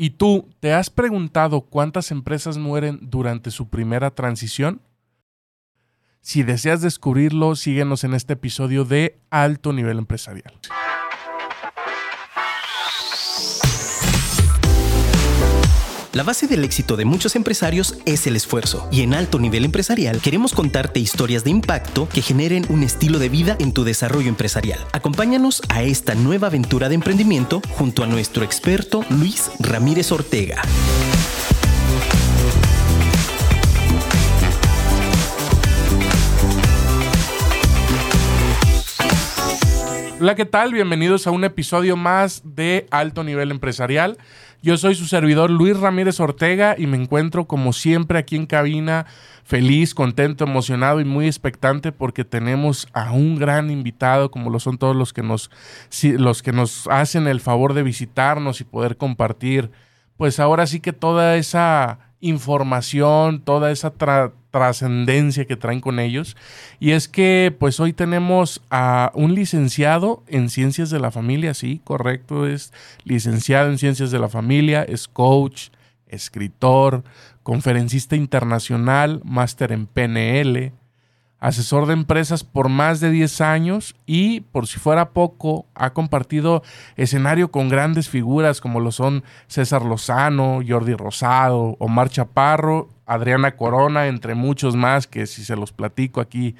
¿Y tú te has preguntado cuántas empresas mueren durante su primera transición? Si deseas descubrirlo, síguenos en este episodio de Alto Nivel Empresarial. La base del éxito de muchos empresarios es el esfuerzo y en alto nivel empresarial queremos contarte historias de impacto que generen un estilo de vida en tu desarrollo empresarial. Acompáñanos a esta nueva aventura de emprendimiento junto a nuestro experto Luis Ramírez Ortega. Hola, ¿qué tal? Bienvenidos a un episodio más de Alto Nivel Empresarial. Yo soy su servidor Luis Ramírez Ortega y me encuentro como siempre aquí en cabina feliz, contento, emocionado y muy expectante porque tenemos a un gran invitado como lo son todos los que nos, los que nos hacen el favor de visitarnos y poder compartir pues ahora sí que toda esa información, toda esa trascendencia que traen con ellos. Y es que pues hoy tenemos a un licenciado en ciencias de la familia, sí, correcto, es licenciado en ciencias de la familia, es coach, escritor, conferencista internacional, máster en PNL, asesor de empresas por más de 10 años y, por si fuera poco, ha compartido escenario con grandes figuras como lo son César Lozano, Jordi Rosado, Omar Chaparro, Adriana Corona, entre muchos más que si se los platico aquí,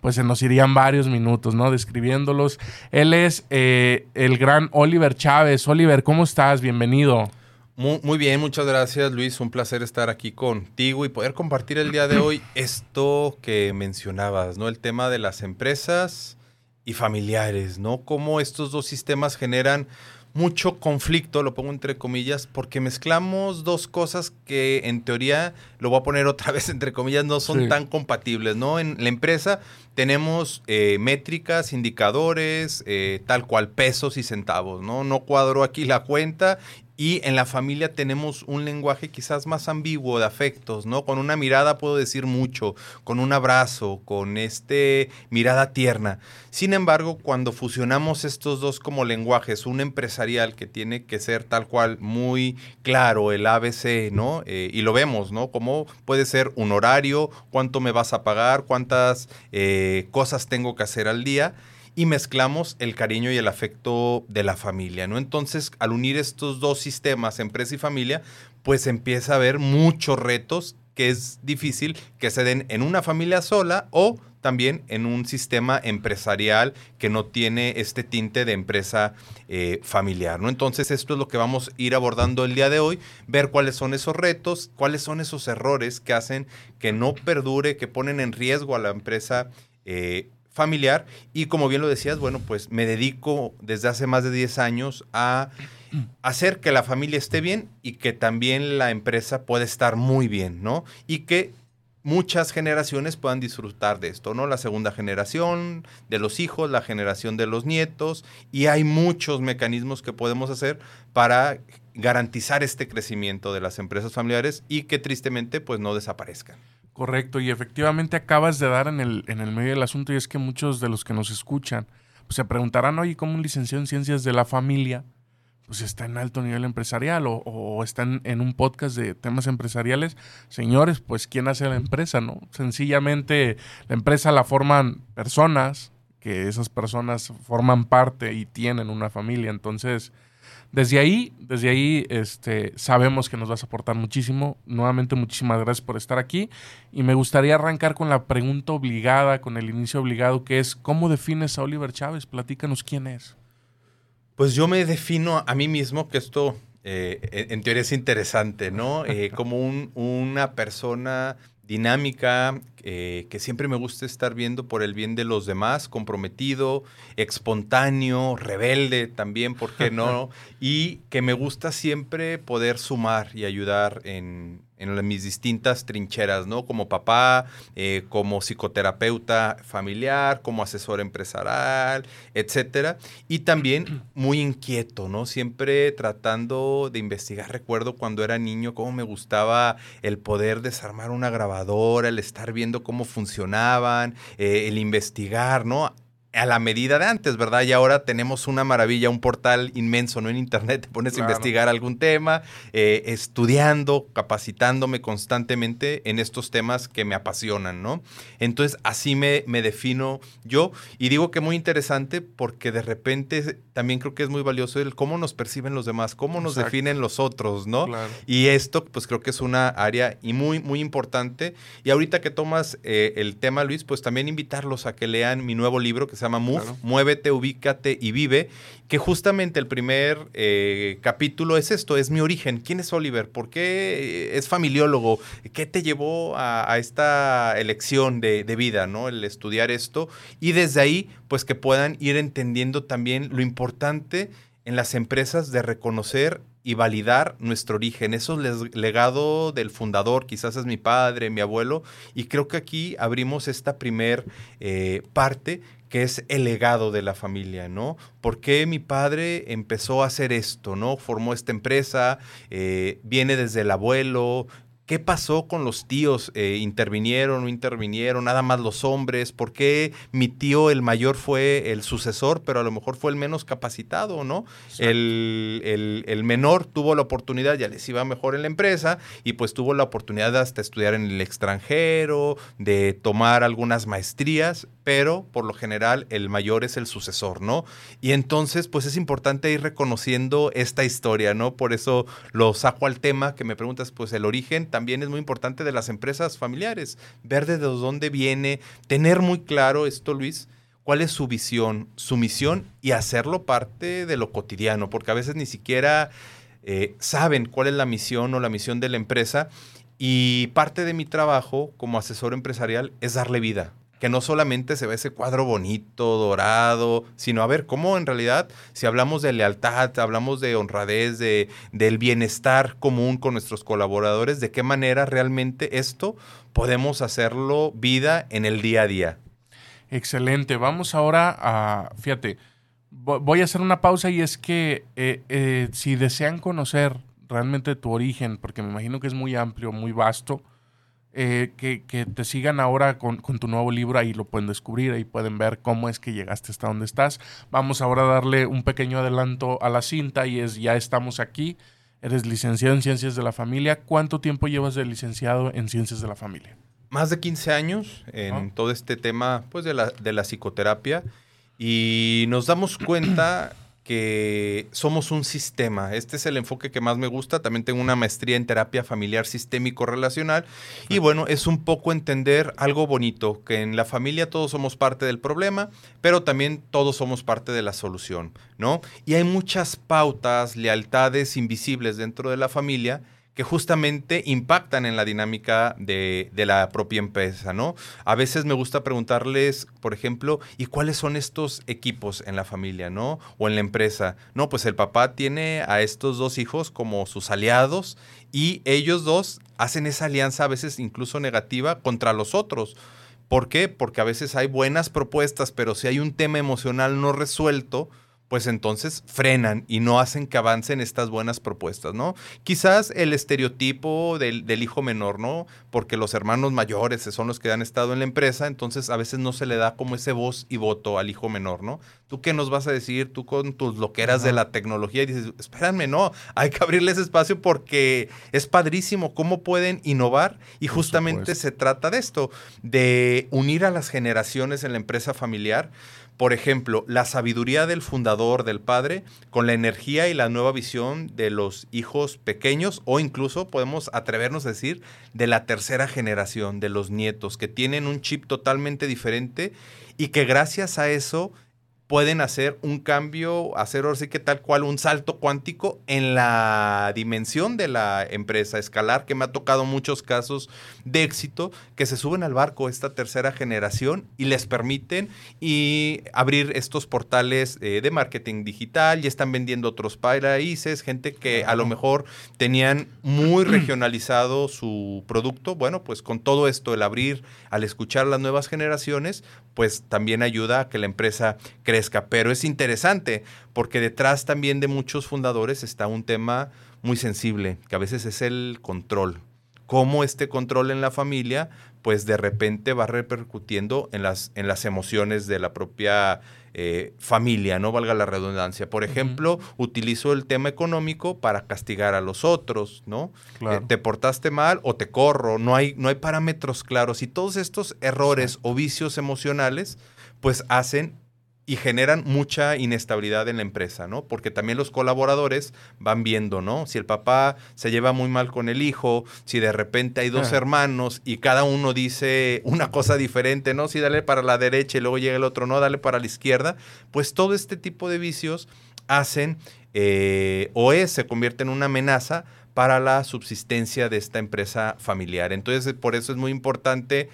pues se nos irían varios minutos, ¿no? Describiéndolos. Él es eh, el gran Oliver Chávez. Oliver, ¿cómo estás? Bienvenido. Muy, bien, muchas gracias Luis, un placer estar aquí contigo y poder compartir el día de hoy esto que mencionabas, ¿no? El tema de las empresas y familiares, ¿no? Cómo estos dos sistemas generan mucho conflicto, lo pongo entre comillas, porque mezclamos dos cosas que en teoría, lo voy a poner otra vez entre comillas, no son tan compatibles, ¿no? En la empresa tenemos eh, métricas, indicadores, eh, tal cual, pesos y centavos, ¿no? No cuadro aquí la cuenta y en la familia tenemos un lenguaje quizás más ambiguo de afectos, ¿no? Con una mirada puedo decir mucho, con un abrazo, con este mirada tierna. Sin embargo, cuando fusionamos estos dos como lenguajes, un empresarial que tiene que ser tal cual muy claro, el ABC, ¿no? Eh, y lo vemos, ¿no? Como puede ser un horario, cuánto me vas a pagar, cuántas eh, cosas tengo que hacer al día y mezclamos el cariño y el afecto de la familia, ¿no? Entonces, al unir estos dos sistemas, empresa y familia, pues empieza a haber muchos retos que es difícil que se den en una familia sola o también en un sistema empresarial que no tiene este tinte de empresa eh, familiar. ¿no? Entonces esto es lo que vamos a ir abordando el día de hoy, ver cuáles son esos retos, cuáles son esos errores que hacen que no perdure, que ponen en riesgo a la empresa eh, familiar y como bien lo decías, bueno, pues me dedico desde hace más de 10 años a hacer que la familia esté bien y que también la empresa pueda estar muy bien, ¿no? Y que muchas generaciones puedan disfrutar de esto, ¿no? La segunda generación de los hijos, la generación de los nietos, y hay muchos mecanismos que podemos hacer para garantizar este crecimiento de las empresas familiares y que tristemente pues no desaparezcan. Correcto, y efectivamente acabas de dar en el, en el medio del asunto y es que muchos de los que nos escuchan pues, se preguntarán, oye, ¿cómo un licenciado en ciencias de la familia pues está en alto nivel empresarial o, o están en un podcast de temas empresariales? Señores, pues ¿quién hace la empresa, no? Sencillamente la empresa la forman personas, que esas personas forman parte y tienen una familia, entonces desde ahí, desde ahí, este, sabemos que nos vas a aportar muchísimo. Nuevamente, muchísimas gracias por estar aquí. Y me gustaría arrancar con la pregunta obligada, con el inicio obligado, que es, ¿cómo defines a Oliver Chávez? Platícanos quién es. Pues yo me defino a mí mismo, que esto eh, en teoría es interesante, ¿no? Eh, como un, una persona dinámica, eh, que siempre me gusta estar viendo por el bien de los demás, comprometido, espontáneo, rebelde también, ¿por qué no? y que me gusta siempre poder sumar y ayudar en, en mis distintas trincheras, ¿no? Como papá, eh, como psicoterapeuta familiar, como asesor empresarial, etcétera. Y también muy inquieto, ¿no? Siempre tratando de investigar. Recuerdo cuando era niño cómo me gustaba el poder desarmar una grabadora, el estar viendo cómo funcionaban, eh, el investigar, ¿no? A la medida de antes, ¿verdad? Y ahora tenemos una maravilla, un portal inmenso, ¿no? En internet te pones a investigar algún tema, eh, estudiando, capacitándome constantemente en estos temas que me apasionan, ¿no? Entonces, así me, me defino yo. Y digo que muy interesante porque de repente también creo que es muy valioso el cómo nos perciben los demás, cómo nos definen los otros, ¿no? Y esto, pues creo que es una área y muy, muy importante. Y ahorita que tomas eh, el tema, Luis, pues también invitarlos a que lean mi nuevo libro que se llama Move, Muévete, Ubícate y Vive, que justamente el primer eh, capítulo es esto, es mi origen. ¿Quién es Oliver? ¿Por qué es familiólogo? ¿Qué te llevó a, esta elección de, de, vida, ¿no? El estudiar esto. Y desde ahí, pues que puedan ir entendiendo también lo importante en las empresas de reconocer y validar nuestro origen. Eso es legado del fundador, quizás es mi padre, mi abuelo, y creo que aquí abrimos esta primer eh, parte que es el legado de la familia, ¿no? ¿Por qué mi padre empezó a hacer esto, ¿no? Formó esta empresa, eh, viene desde el abuelo, ¿Qué pasó con los tíos? Eh, ¿Intervinieron o no intervinieron? ¿Nada más los hombres? ¿Por qué mi tío, el mayor, fue el sucesor, pero a lo mejor fue el menos capacitado, ¿no? El, el, menor tuvo la oportunidad, ya les iba mejor en la empresa, y pues tuvo la oportunidad de hasta estudiar en el extranjero, de tomar algunas maestrías, pero por lo general el mayor es el sucesor, ¿no? Y entonces, pues es importante ir reconociendo esta historia, ¿no? Por eso lo saco al tema que me preguntas, pues el origen también es muy importante de las empresas familiares, ver desde dónde viene, tener muy claro esto, Luis, cuál es su visión, su misión y hacerlo parte de lo cotidiano, porque a veces ni siquiera eh, saben cuál es la misión o la misión de la empresa y parte de mi trabajo como asesor empresarial es darle vida, que no solamente se ve ese cuadro bonito, dorado, sino a ver cómo en realidad, si hablamos de lealtad, hablamos de honradez, de, del bienestar común con nuestros colaboradores, de qué manera realmente esto podemos hacerlo vida en el día a día. Excelente. Vamos ahora a, fíjate, voy a hacer una pausa y es que eh, eh, si desean conocer realmente tu origen, porque me imagino que es muy amplio, muy vasto, eh, que, te sigan ahora con, tu nuevo libro, ahí lo pueden descubrir, ahí pueden ver cómo es que llegaste hasta donde estás. Vamos ahora a darle un pequeño adelanto a la cinta y es, ya estamos aquí, eres licenciado en Ciencias de la Familia, ¿cuánto tiempo llevas de licenciado en Ciencias de la Familia? Más de 15 años en todo este tema pues, de, la, de la psicoterapia y nos damos cuenta que somos un sistema. Este es el enfoque que más me gusta. También tengo una maestría en terapia familiar sistémico relacional. Y bueno, es un poco entender algo bonito, que en la familia todos somos parte del problema, pero también todos somos parte de la solución, ¿no? Y hay muchas pautas, lealtades invisibles dentro de la familia que justamente impactan en la dinámica de, la propia empresa, ¿no? A veces me gusta preguntarles, por ejemplo, ¿y cuáles son estos equipos en la familia, ¿no? O en la empresa. No, pues el papá tiene a estos dos hijos como sus aliados y ellos dos hacen esa alianza a veces incluso negativa contra los otros. ¿Por qué? Porque a veces hay buenas propuestas, pero si hay un tema emocional no resuelto, pues entonces frenan y no hacen que avancen estas buenas propuestas, ¿no? Quizás el estereotipo del, hijo menor, ¿no? Porque los hermanos mayores son los que han estado en la empresa, entonces a veces no se le da como ese voz y voto al hijo menor, ¿no? ¿Tú qué nos vas a decir? Tú con tus loqueras de la tecnología y dices, espérame, no, hay que abrirles espacio porque es padrísimo cómo pueden innovar y justamente se trata de esto, de unir a las generaciones en la empresa familiar por ejemplo, la sabiduría del fundador, del padre, con la energía y la nueva visión de los hijos pequeños o incluso podemos atrevernos a decir de la tercera generación, de los nietos, que tienen un chip totalmente diferente y que gracias a eso pueden hacer un cambio, hacer ahora sí que tal cual un salto cuántico en la dimensión de la empresa, escalar, que me ha tocado muchos casos de éxito, que se suben al barco esta tercera generación y les permiten y abrir estos portales eh, de marketing digital y están vendiendo otros países, gente que a lo mejor tenían muy regionalizado su producto, bueno, pues con todo esto, el abrir, al escuchar las nuevas generaciones, pues también ayuda a que la empresa crezca. Pero es interesante porque detrás también de muchos fundadores está un tema muy sensible, que a veces es el control. cómo este control en la familia, pues de repente va repercutiendo en las, en las emociones de la propia eh, familia, no valga la redundancia. Por ejemplo, utilizo el tema económico para castigar a los otros, ¿no? Eh, te portaste mal o te corro, no hay, no hay parámetros claros y todos estos errores o vicios emocionales pues hacen y generan mucha inestabilidad en la empresa, ¿no? Porque también los colaboradores van viendo, ¿no? Si el papá se lleva muy mal con el hijo, si de repente hay dos hermanos y cada uno dice una cosa diferente, ¿no? Si dale para la derecha y luego llega el otro, no, dale para la izquierda, pues todo este tipo de vicios hacen eh, o es, se convierte en una amenaza para la subsistencia de esta empresa familiar. Entonces, por eso es muy importante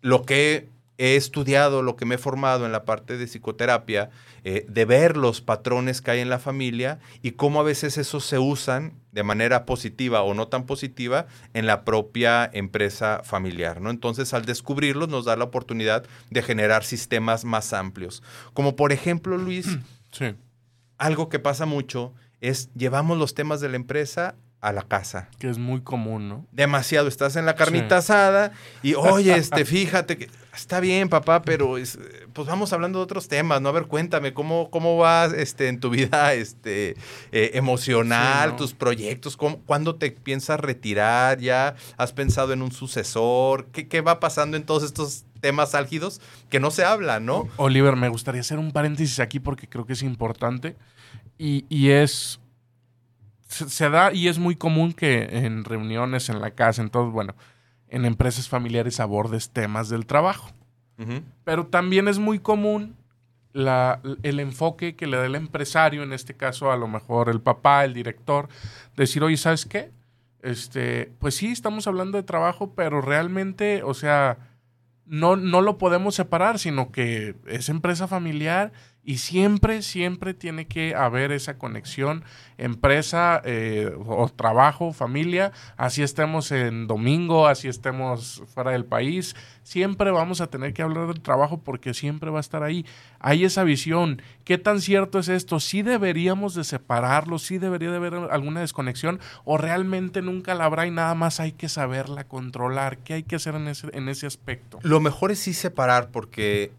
lo que he estudiado, lo que me he formado en la parte de psicoterapia, eh, de ver los patrones que hay en la familia y cómo a veces esos se usan de manera positiva o no tan positiva en la propia empresa familiar. ¿no? Entonces, al descubrirlos, nos da la oportunidad de generar sistemas más amplios. Como por ejemplo, Luis, algo que pasa mucho es llevamos los temas de la empresa a la casa. Que es muy común, ¿no? Demasiado. Estás en la carnita asada y, oye, este, fíjate que está bien, papá, pero es, pues vamos hablando de otros temas, ¿no? A ver, cuéntame, ¿cómo, cómo vas este, en tu vida este, eh, emocional, tus proyectos? ¿Cuándo te piensas retirar? ¿Ya has pensado en un sucesor? ¿Qué, ¿Qué va pasando en todos estos temas álgidos que no se hablan, ¿no? Oliver, me gustaría hacer un paréntesis aquí porque creo que es importante y, y es se, da y es muy común que en reuniones, en la casa, en todo, bueno, en empresas familiares abordes temas del trabajo. Pero también es muy común la, el enfoque que le da el empresario, en este caso a lo mejor el papá, el director, decir, oye, ¿sabes qué? Este, pues sí, estamos hablando de trabajo, pero realmente, o sea, no, no lo podemos separar, sino que es empresa familiar y siempre, siempre tiene que haber esa conexión empresa eh, o trabajo, familia, así estemos en domingo, así estemos fuera del país, siempre vamos a tener que hablar del trabajo porque siempre va a estar ahí. Hay esa visión. ¿Qué tan cierto es esto? ¿Sí deberíamos de separarlo? ¿Sí debería de haber alguna desconexión? ¿O realmente nunca la habrá y nada más hay que saberla controlar? ¿Qué hay que hacer en ese, en ese aspecto? Lo mejor es sí separar porque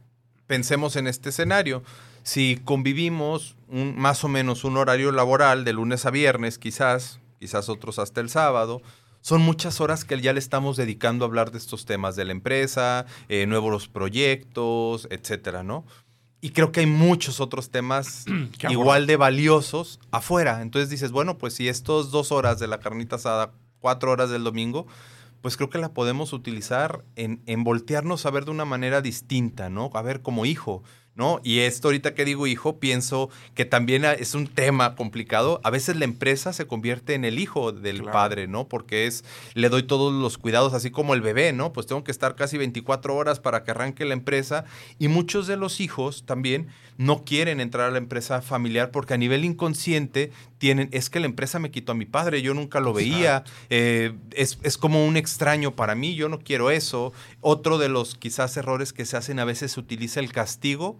pensemos en este escenario si convivimos un, más o menos un horario laboral de lunes a viernes, quizás, quizás otros hasta el sábado, son muchas horas que ya le estamos dedicando a hablar de estos temas de la empresa, eh, nuevos proyectos, etcétera, ¿no? Y creo que hay muchos otros temas igual de valiosos afuera. Entonces dices, bueno, pues si estos dos horas de la carnita asada, cuatro horas del domingo, pues creo que la podemos utilizar en, en voltearnos a ver de una manera distinta, ¿no? A ver como hijo. ¿No? Y esto ahorita que digo hijo, pienso que también es un tema complicado. A veces la empresa se convierte en el hijo del padre, ¿no? Porque es, le doy todos los cuidados, así como el bebé, ¿no? Pues tengo que estar casi 24 horas para que arranque la empresa. Y muchos de los hijos también no quieren entrar a la empresa familiar porque a nivel inconsciente tienen, es que la empresa me quitó a mi padre, yo nunca lo veía, eh, es, es como un extraño para mí, yo no quiero eso. Otro de los quizás errores que se hacen a veces se utiliza el castigo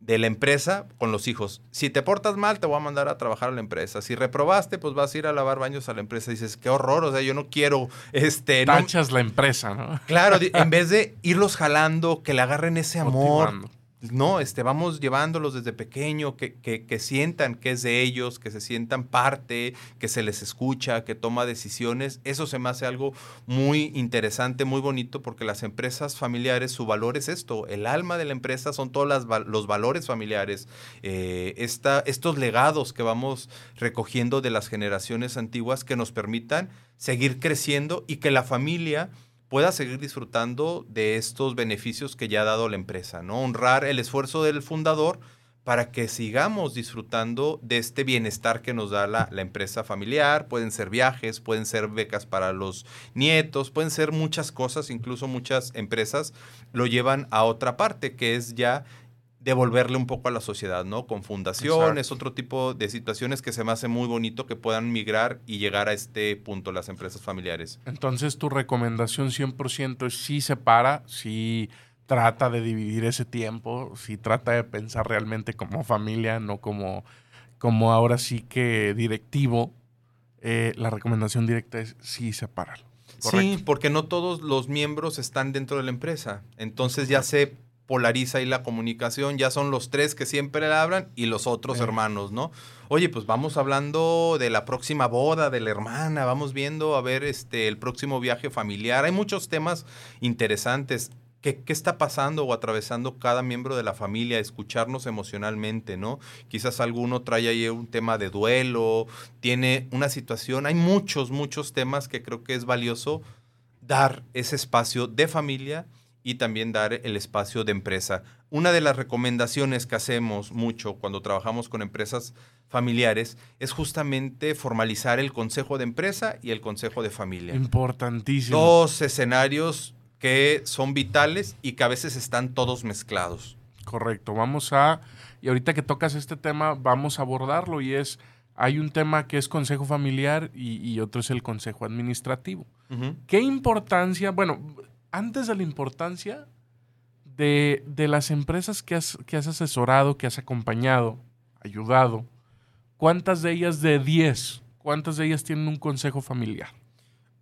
de la empresa con los hijos. Si te portas mal, te voy a mandar a trabajar a la empresa. Si reprobaste, pues vas a ir a lavar baños a la empresa. dices, qué horror, o sea, yo no quiero... Este, Tachas la empresa, ¿no? Claro, en vez de irlos jalando, que le agarren ese amor, no, este, vamos llevándolos desde pequeño, que, que, sientan que es de ellos, que se sientan parte, que se les escucha, que toma decisiones. Eso se me hace algo muy interesante, muy bonito, porque las empresas familiares, su valor es esto. El alma de la empresa son todos los valores familiares. Eh, estos legados que vamos recogiendo de las generaciones antiguas que nos permitan seguir creciendo y que la familia pueda seguir disfrutando de estos beneficios que ya ha dado la empresa, ¿no? Honrar el esfuerzo del fundador para que sigamos disfrutando de este bienestar que nos da la, la, empresa familiar. Pueden ser viajes, pueden ser becas para los nietos, pueden ser muchas cosas, incluso muchas empresas lo llevan a otra parte, que es ya devolverle un poco a la sociedad, ¿no? Con fundaciones, otro tipo de situaciones que se me hace muy bonito que puedan migrar y llegar a este punto las empresas familiares. Entonces, tu recomendación 100% es sí separa, sí trata de dividir ese tiempo, sí trata de pensar realmente como familia, no como, como ahora sí que directivo. Eh, la recomendación directa es sí separarlo. Sí, porque no todos los miembros están dentro de la empresa. Entonces ya se polariza ahí la comunicación, ya son los tres que siempre hablan y los otros hermanos, ¿no? Oye, pues vamos hablando de la próxima boda de la hermana, vamos viendo a ver este el próximo viaje familiar. Hay muchos temas interesantes. ¿Qué, ¿Qué, está pasando o atravesando cada miembro de la familia? Escucharnos emocionalmente, ¿no? Quizás alguno trae ahí un tema de duelo, tiene una situación. Hay muchos, muchos temas que creo que es valioso dar ese espacio de familia y también dar el espacio de empresa. Una de las recomendaciones que hacemos mucho cuando trabajamos con empresas familiares es justamente formalizar el consejo de empresa y el consejo de familia. Importantísimo. Dos escenarios que son vitales y que a veces están todos mezclados. Correcto. Vamos a, y ahorita que tocas este tema, vamos a abordarlo y es, hay un tema que es consejo familiar y, otro es el consejo administrativo. ¿Qué importancia? Bueno, antes de la importancia de, las empresas que has, que has asesorado, que has acompañado, ayudado, ¿cuántas de ellas de 10, cuántas de ellas tienen un consejo familiar?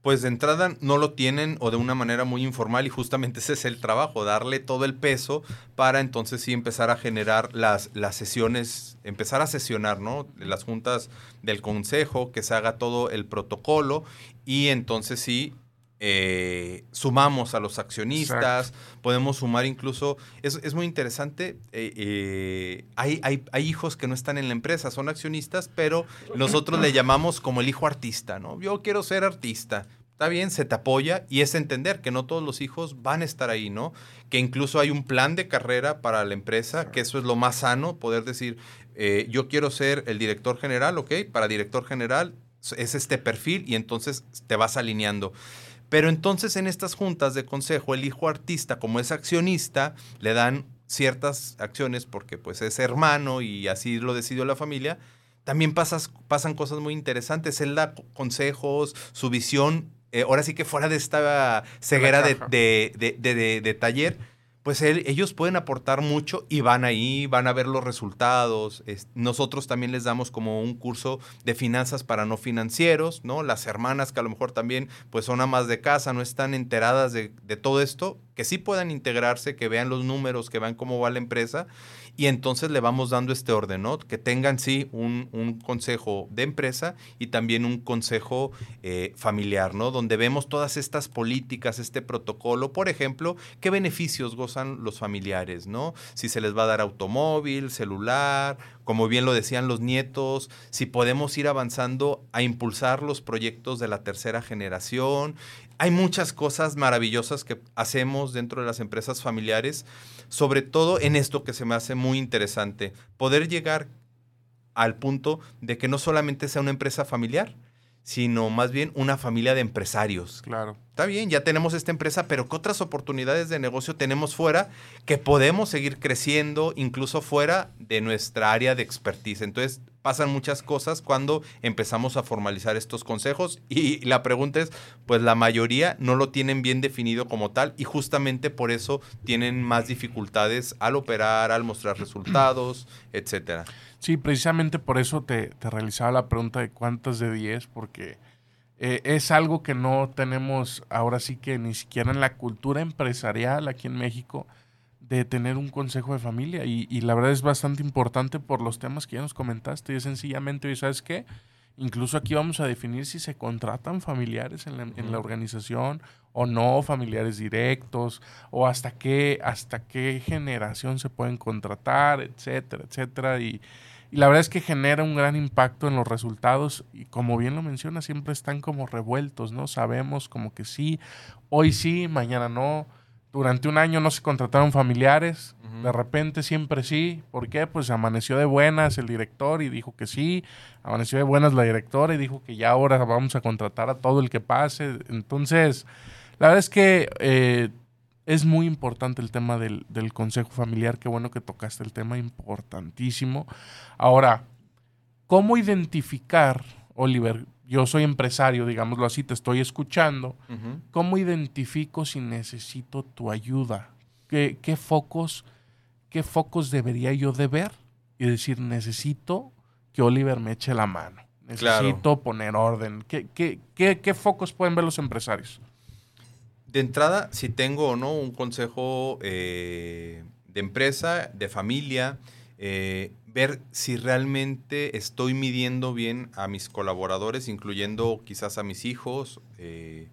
Pues de entrada no lo tienen o de una manera muy informal y justamente ese es el trabajo, darle todo el peso para entonces sí empezar a generar las, las sesiones, empezar a sesionar, ¿no? Las juntas del consejo, que se haga todo el protocolo y entonces sí eh, sumamos a los accionistas, podemos sumar incluso, es, es muy interesante, eh, eh, hay, hay, hay, hijos que no están en la empresa, son accionistas, pero nosotros le llamamos como el hijo artista, ¿no? Yo quiero ser artista. Está bien, se te apoya y es entender que no todos los hijos van a estar ahí, ¿no? Que incluso hay un plan de carrera para la empresa, que eso es lo más sano, poder decir, yo quiero ser el director general, ¿ok? Para director general es este perfil y entonces te vas alineando. Pero entonces en estas juntas de consejo, el hijo artista, como es accionista, le dan ciertas acciones porque pues es hermano y así lo decidió la familia. También pasas, pasan cosas muy interesantes. Él da consejos, su visión, eh, ahora sí que fuera de esta ceguera de, de, de taller pues ellos pueden aportar mucho y van ahí, van a ver los resultados. nosotros también les damos como un curso de finanzas para no financieros, ¿no? Las hermanas que a lo mejor también pues son amas de casa, no están enteradas de, de todo esto, que sí puedan integrarse, que vean los números, que vean cómo va la empresa y entonces le vamos dando este orden, ¿no? Que tengan sí un, consejo de empresa y también un consejo eh, familiar, ¿no? Donde vemos todas estas políticas, este protocolo, por ejemplo, qué beneficios gozan los familiares, ¿no? Si se les va a dar automóvil, celular, como bien lo decían los nietos, si podemos ir avanzando a impulsar los proyectos de la tercera generación. Hay muchas cosas maravillosas que hacemos dentro de las empresas familiares sobre todo en esto que se me hace muy interesante, poder llegar al punto de que no solamente sea una empresa familiar, sino más bien una familia de empresarios. Claro. Está bien, ya tenemos esta empresa, pero ¿qué otras oportunidades de negocio tenemos fuera que podemos seguir creciendo incluso fuera de nuestra área de expertise? Entonces, pasan muchas cosas cuando empezamos a formalizar estos consejos y la pregunta es, pues la mayoría no lo tienen bien definido como tal y justamente por eso tienen más dificultades al operar, al mostrar resultados, etcétera. Sí, precisamente por eso te, realizaba la pregunta de cuántas de 10, porque eh, es algo que no tenemos ahora sí que ni siquiera en la cultura empresarial aquí en México de tener un consejo de familia y, y, la verdad es bastante importante por los temas que ya nos comentaste y es sencillamente, ¿sabes qué? Incluso aquí vamos a definir si se contratan familiares en la, en la organización o no, familiares directos, o hasta qué, hasta qué generación se pueden contratar, etcétera, etcétera. Y, y la verdad es que genera un gran impacto en los resultados y como bien lo menciona, siempre están como revueltos, ¿no? Sabemos como que sí, hoy sí, mañana no durante un año no se contrataron familiares, de repente siempre sí. ¿Por qué? Pues amaneció de buenas el director y dijo que sí, amaneció de buenas la directora y dijo que ya ahora vamos a contratar a todo el que pase. Entonces, la verdad es que eh, es muy importante el tema del, del consejo familiar. Qué bueno que tocaste el tema, importantísimo. Ahora, ¿cómo identificar, Oliver, yo soy empresario, digámoslo así, te estoy escuchando, ¿cómo identifico si necesito tu ayuda? ¿Qué, ¿Qué, focos, ¿Qué focos debería yo de ver? Y decir, necesito que Oliver me eche la mano. Necesito poner orden. ¿Qué, qué, focos pueden ver los empresarios? De entrada, si tengo o no un consejo eh, de empresa, de familia, eh, ver si realmente estoy midiendo bien a mis colaboradores, incluyendo quizás a mis hijos. Eh,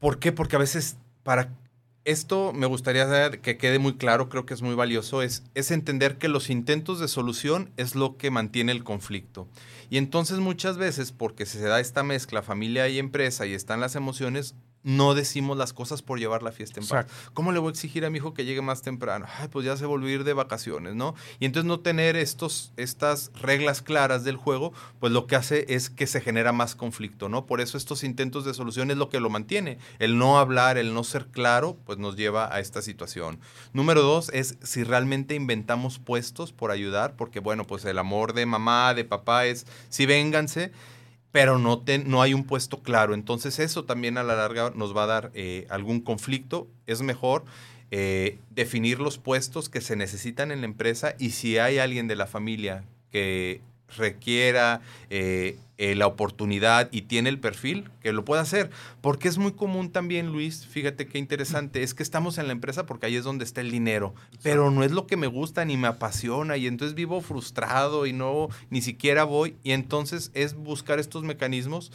¿Por qué? Porque a veces para esto me gustaría que quede muy claro, creo que es muy valioso, es, es entender que los intentos de solución es lo que mantiene el conflicto. Y entonces muchas veces, porque se da esta mezcla familia y empresa y están las emociones, no decimos las cosas por llevar la fiesta en paz. ¿Cómo le voy a exigir a mi hijo que llegue más temprano? Ay, pues ya se volvió a ir de vacaciones, ¿no? Y entonces no tener estos, estas reglas claras del juego, pues lo que hace es que se genera más conflicto, ¿no? Por eso estos intentos de solución es lo que lo mantiene. El no hablar, el no ser claro, pues nos lleva a esta situación. Número dos es si realmente inventamos puestos por ayudar, porque bueno, pues el amor de mamá, de papá es, si vénganse, pero no, no hay un puesto claro. Entonces eso también a la larga nos va a dar eh, algún conflicto. Es mejor eh, definir los puestos que se necesitan en la empresa y si hay alguien de la familia que requiera eh, eh, la oportunidad y tiene el perfil, que lo pueda hacer. Porque es muy común también, Luis, fíjate qué interesante, es que estamos en la empresa porque ahí es donde está el dinero, pero no es lo que me gusta ni me apasiona y entonces vivo frustrado y no, ni siquiera voy. Y entonces es buscar estos mecanismos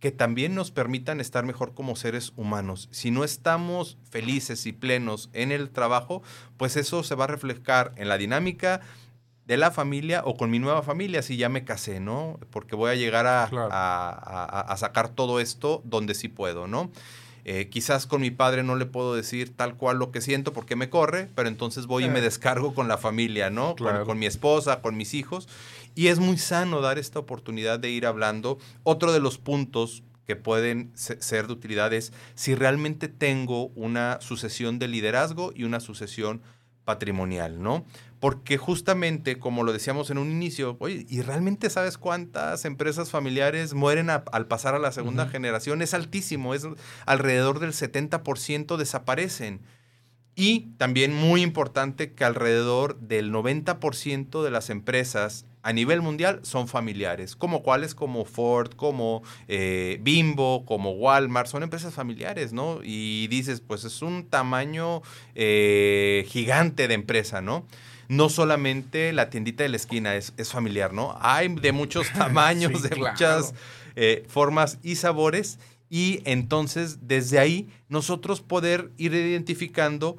que también nos permitan estar mejor como seres humanos. Si no estamos felices y plenos en el trabajo, pues eso se va a reflejar en la dinámica de la familia o con mi nueva familia si ya me casé, ¿no? Porque voy a llegar a, sacar todo esto donde sí puedo, ¿no? Eh, quizás con mi padre no le puedo decir tal cual lo que siento porque me corre, pero entonces voy y me descargo con la familia, ¿no? Con, mi esposa, con mis hijos. Y es muy sano dar esta oportunidad de ir hablando. Otro de los puntos que pueden ser de utilidad es si realmente tengo una sucesión de liderazgo y una sucesión patrimonial, ¿no? Porque justamente, como lo decíamos en un inicio, oye, ¿y realmente sabes cuántas empresas familiares mueren al pasar a la segunda generación? Es altísimo, es alrededor del 70% desaparecen. Y también muy importante que alrededor del 90% de las empresas a nivel mundial son familiares, como cuáles, como Ford, como eh, Bimbo, como Walmart, son empresas familiares, ¿no? Y dices, pues es un tamaño eh, gigante de empresa, ¿no? No solamente la tiendita de la esquina es, familiar, ¿no? Hay de muchos tamaños, de muchas eh, formas y sabores. Y entonces, desde ahí, nosotros poder ir identificando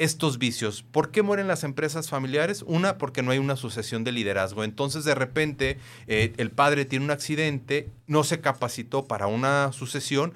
estos vicios. ¿Por qué mueren las empresas familiares? Una, porque no hay una sucesión de liderazgo. Entonces, de repente, eh, el padre tiene un accidente, no se capacitó para una sucesión.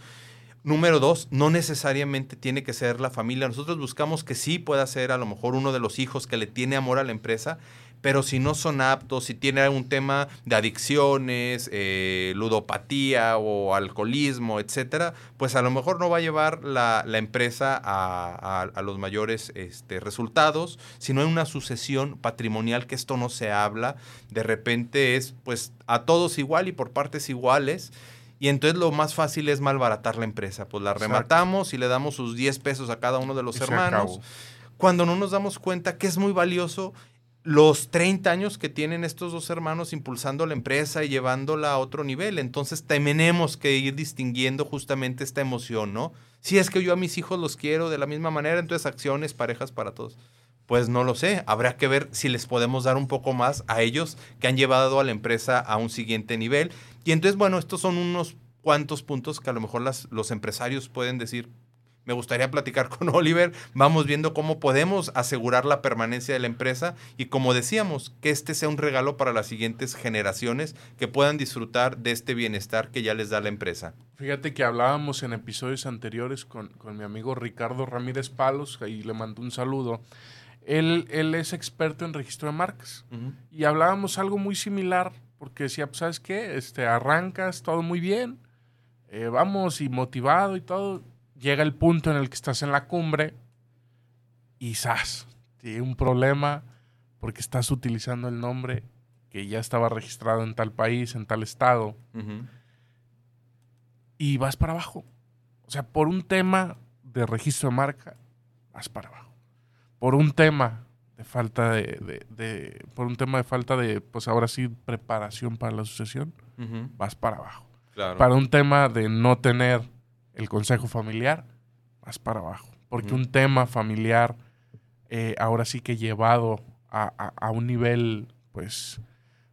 Número dos, no necesariamente tiene que ser la familia. Nosotros buscamos que sí pueda ser a lo mejor uno de los hijos que le tiene amor a la empresa, pero si no son aptos, si tiene un tema de adicciones, eh, ludopatía o alcoholismo, etcétera, pues a lo mejor no va a llevar la, empresa a, los mayores este, resultados, si no hay una sucesión patrimonial que esto no se habla, de repente es pues a todos igual y por partes iguales. Y entonces lo más fácil es malbaratar la empresa. Pues la rematamos y le damos sus 10 pesos a cada uno de los hermanos. Cuando no nos damos cuenta que es muy valioso los 30 años que tienen estos dos hermanos impulsando la empresa y llevándola a otro nivel. Entonces tenemos que ir distinguiendo justamente esta emoción, ¿no? Si es que yo a mis hijos los quiero de la misma manera, entonces acciones, parejas para todos. Pues no lo sé, habrá que ver si les podemos dar un poco más a ellos que han llevado a la empresa a un siguiente nivel. Y entonces, bueno, estos son unos cuantos puntos que a lo mejor las, los empresarios pueden decir, me gustaría platicar con Oliver. Vamos viendo cómo podemos asegurar la permanencia de la empresa y como decíamos, que este sea un regalo para las siguientes generaciones que puedan disfrutar de este bienestar que ya les da la empresa. Fíjate que hablábamos en episodios anteriores con, mi amigo Ricardo Ramírez Palos, ahí le mando un saludo. Él, él es experto en registro de marcas y hablábamos algo muy similar porque decía, pues, ¿sabes qué? Este, arrancas todo muy bien, eh, vamos y motivado y todo llega el punto en el que estás en la cumbre y ¡zas! Tiene un problema porque estás utilizando el nombre que ya estaba registrado en tal país, en tal estado, y vas para abajo. O sea, por un tema de registro de marca, vas para abajo. Por un tema de falta de, de, por un tema de falta de, pues ahora sí, preparación para la sucesión, vas para abajo. Para un tema de no tener el consejo familiar, vas para abajo. Porque un tema familiar, eh, ahora sí que llevado a, a, un nivel, pues,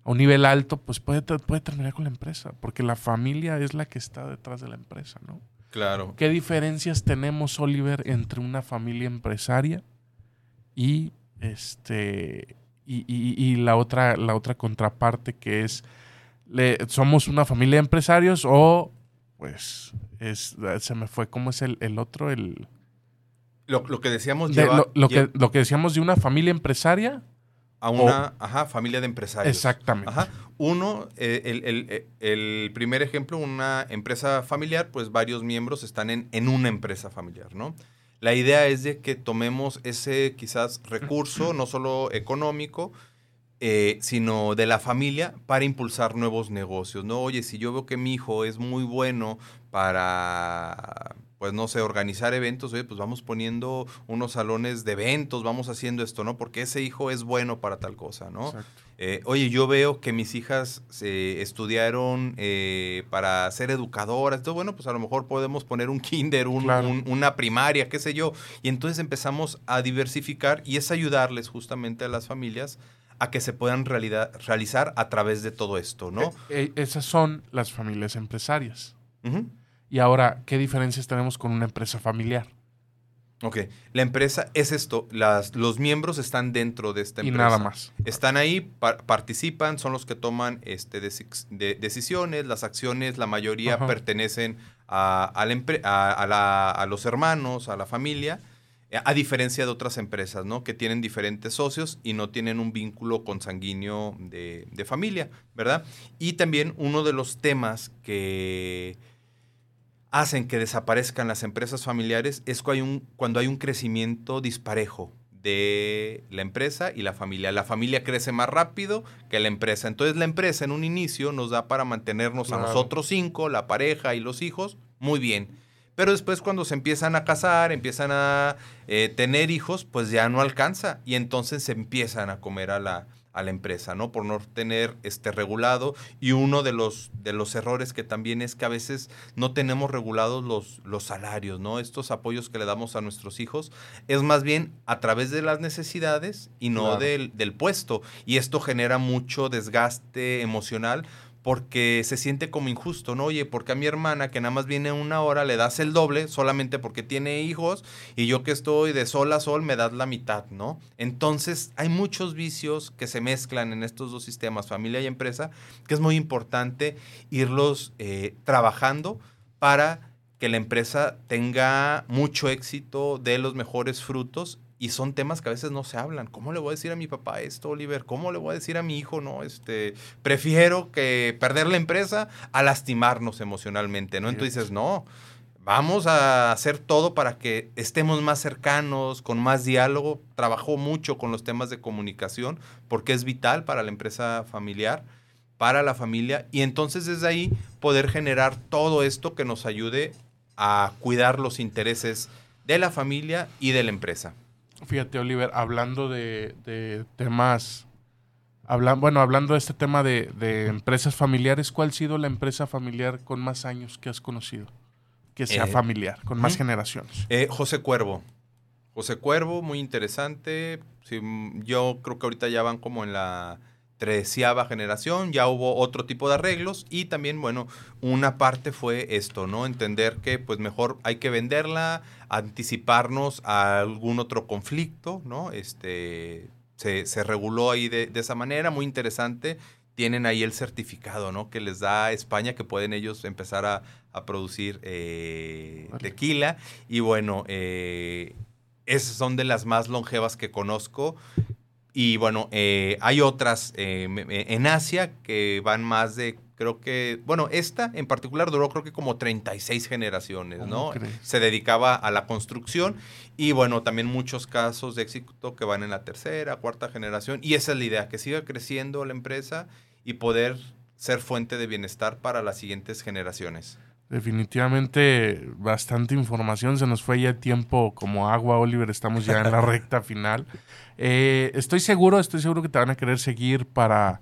a un nivel alto, pues puede, puede terminar con la empresa. Porque la familia es la que está detrás de la empresa, ¿no? Claro. ¿Qué diferencias tenemos, Oliver, entre una familia empresaria y este y, la otra la otra contraparte que es somos una familia de empresarios o pues es se me fue cómo es el, otro el lo, que decíamos lo, que, lo que decíamos de una familia empresaria a una familia de empresarios. Exactamente. Uno, eh, el, el, primer ejemplo, una empresa familiar, pues varios miembros están en, en una empresa familiar, ¿no? La idea es de que tomemos ese quizás recurso, no solo económico, eh, sino de la familia para impulsar nuevos negocios. No, oye, si yo veo que mi hijo es muy bueno para, pues no sé, organizar eventos, oye, pues vamos poniendo unos salones de eventos, vamos haciendo esto, ¿no? Porque ese hijo es bueno para tal cosa, ¿no? Exacto. Eh, oye, yo veo que mis hijas se estudiaron eh, para ser educadoras. Entonces, bueno, pues a lo mejor podemos poner un kinder, una primaria, qué sé yo. Y entonces empezamos a diversificar y es ayudarles justamente a las familias a que se puedan realizar a través de todo esto, ¿no? Eh, esas son las familias empresarias. Y ahora, ¿qué diferencias tenemos con una empresa familiar? Ok, la empresa es esto, las, los miembros están dentro de esta empresa. Y nada más. Están ahí, participan, son los que toman este, decisiones, las acciones, la mayoría pertenecen a, a, los hermanos, a la familia, eh, a diferencia de otras empresas, ¿no? Que tienen diferentes socios y no tienen un vínculo consanguíneo de, de familia, ¿verdad? Y también uno de los temas que hacen que desaparezcan las empresas familiares es cuando hay un, cuando hay un crecimiento disparejo de la empresa y la familia. La familia crece más rápido que la empresa. Entonces la empresa en un inicio nos da para mantenernos a nosotros cinco, la pareja y los hijos, muy bien. Pero después cuando se empiezan a casar, empiezan a eh, tener hijos, pues ya no alcanza y entonces se empiezan a comer a la, a la empresa, ¿no? Por no tener este regulado. Y uno de los, de los errores que también es que a veces no tenemos regulados los, los salarios, ¿no? Estos apoyos que le damos a nuestros hijos es más bien a través de las necesidades y no del, del puesto. Y esto genera mucho desgaste emocional porque se siente como injusto, ¿no? Oye, porque a mi hermana que nada más viene una hora le das el doble solamente porque tiene hijos y yo que estoy de sol a sol me das la mitad, ¿no? Entonces hay muchos vicios que se mezclan en estos dos sistemas, familia y empresa, que es muy importante irlos eh, trabajando para que la empresa tenga mucho éxito, dé los mejores frutos y son temas que a veces no se hablan. ¿Cómo le voy a decir a mi papá esto, Oliver? ¿Cómo le voy a decir a mi hijo, no? Este, prefiero que perder la empresa a lastimarnos emocionalmente, ¿no? Entonces dices, no, vamos a hacer todo para que estemos más cercanos, con más diálogo. Trabajó mucho con los temas de comunicación porque es vital para la empresa familiar, para la familia, y entonces desde ahí poder generar todo esto que nos ayude a cuidar los intereses de la familia y de la empresa. Fíjate, Oliver, hablando de, temas, bueno, hablando de este tema de, empresas familiares, ¿cuál ha sido la empresa familiar con más años que has conocido? Que sea eh, familiar, con más generaciones. Eh, José Cuervo. José Cuervo, muy interesante. yo creo que ahorita ya van como en la treceava generación, ya hubo otro tipo de arreglos y también, bueno, una parte fue esto, ¿no? Entender que pues mejor hay que venderla, anticiparnos a algún otro conflicto, ¿no? Este, se, reguló ahí de, esa manera, muy interesante. Tienen ahí el certificado, ¿no? Que les da España que pueden ellos empezar a, producir eh, tequila. Y bueno, eh, esas son de las más longevas que conozco. Y bueno, eh, hay otras eh, en Asia que van más de, creo que, bueno, esta en particular duró creo que como 36 generaciones, ¿no? Se dedicaba a la construcción y bueno, también muchos casos de éxito que van en la tercera, cuarta generación. Y esa es la idea, que siga creciendo la empresa y poder ser fuente de bienestar para las siguientes generaciones. Definitivamente bastante información. Se nos fue ya tiempo como agua, Oliver. Estamos ya en la recta final. Eh, estoy seguro, estoy seguro que te van a querer seguir para,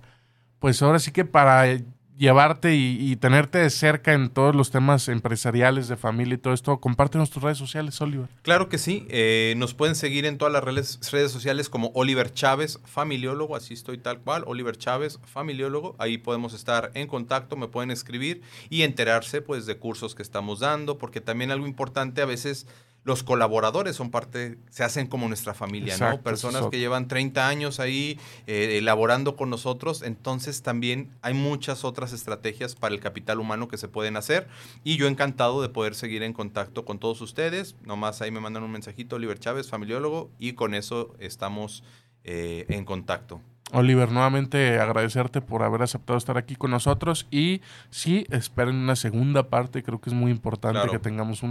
pues ahora sí que para llevarte y, tenerte de cerca en todos los temas empresariales, de familia y todo esto, compártenos tus redes sociales, Oliver. Claro que sí. Eh, nos pueden seguir en todas las redes, redes sociales como Oliver Chávez, familiólogo, así estoy tal cual, Oliver Chávez, familiólogo. Ahí podemos estar en contacto, me pueden escribir y enterarse pues de cursos que estamos dando, porque también algo importante a veces los colaboradores son parte, se hacen como nuestra familia, ¿no? Personas que llevan 30 años ahí eh, elaborando con nosotros, entonces también hay muchas otras estrategias para el capital humano que se pueden hacer y yo encantado de poder seguir en contacto con todos ustedes, nomás ahí me mandan un mensajito, Oliver Chávez, familiólogo, y con eso estamos eh, en contacto. Oliver, nuevamente agradecerte por haber aceptado estar aquí con nosotros y sí, esperen una segunda parte, creo que es muy importante que tengamos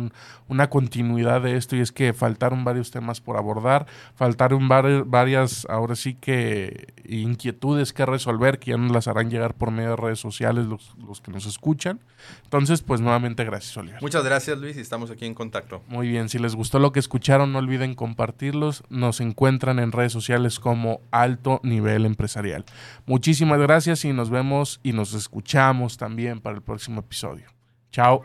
una continuidad de esto y es que faltaron varios temas por abordar, faltaron varias, ahora sí que inquietudes que resolver que ya nos las harán llegar por medio de redes sociales los, los que nos escuchan. Entonces, pues nuevamente gracias, Oliver. Muchas gracias, Luis, y estamos aquí en contacto. Muy bien, si les gustó lo que escucharon, no olviden compartirlos. Nos encuentran en redes sociales como Alto Nivel empresarial. Muchísimas gracias y nos vemos y nos escuchamos también para el próximo episodio. Chao.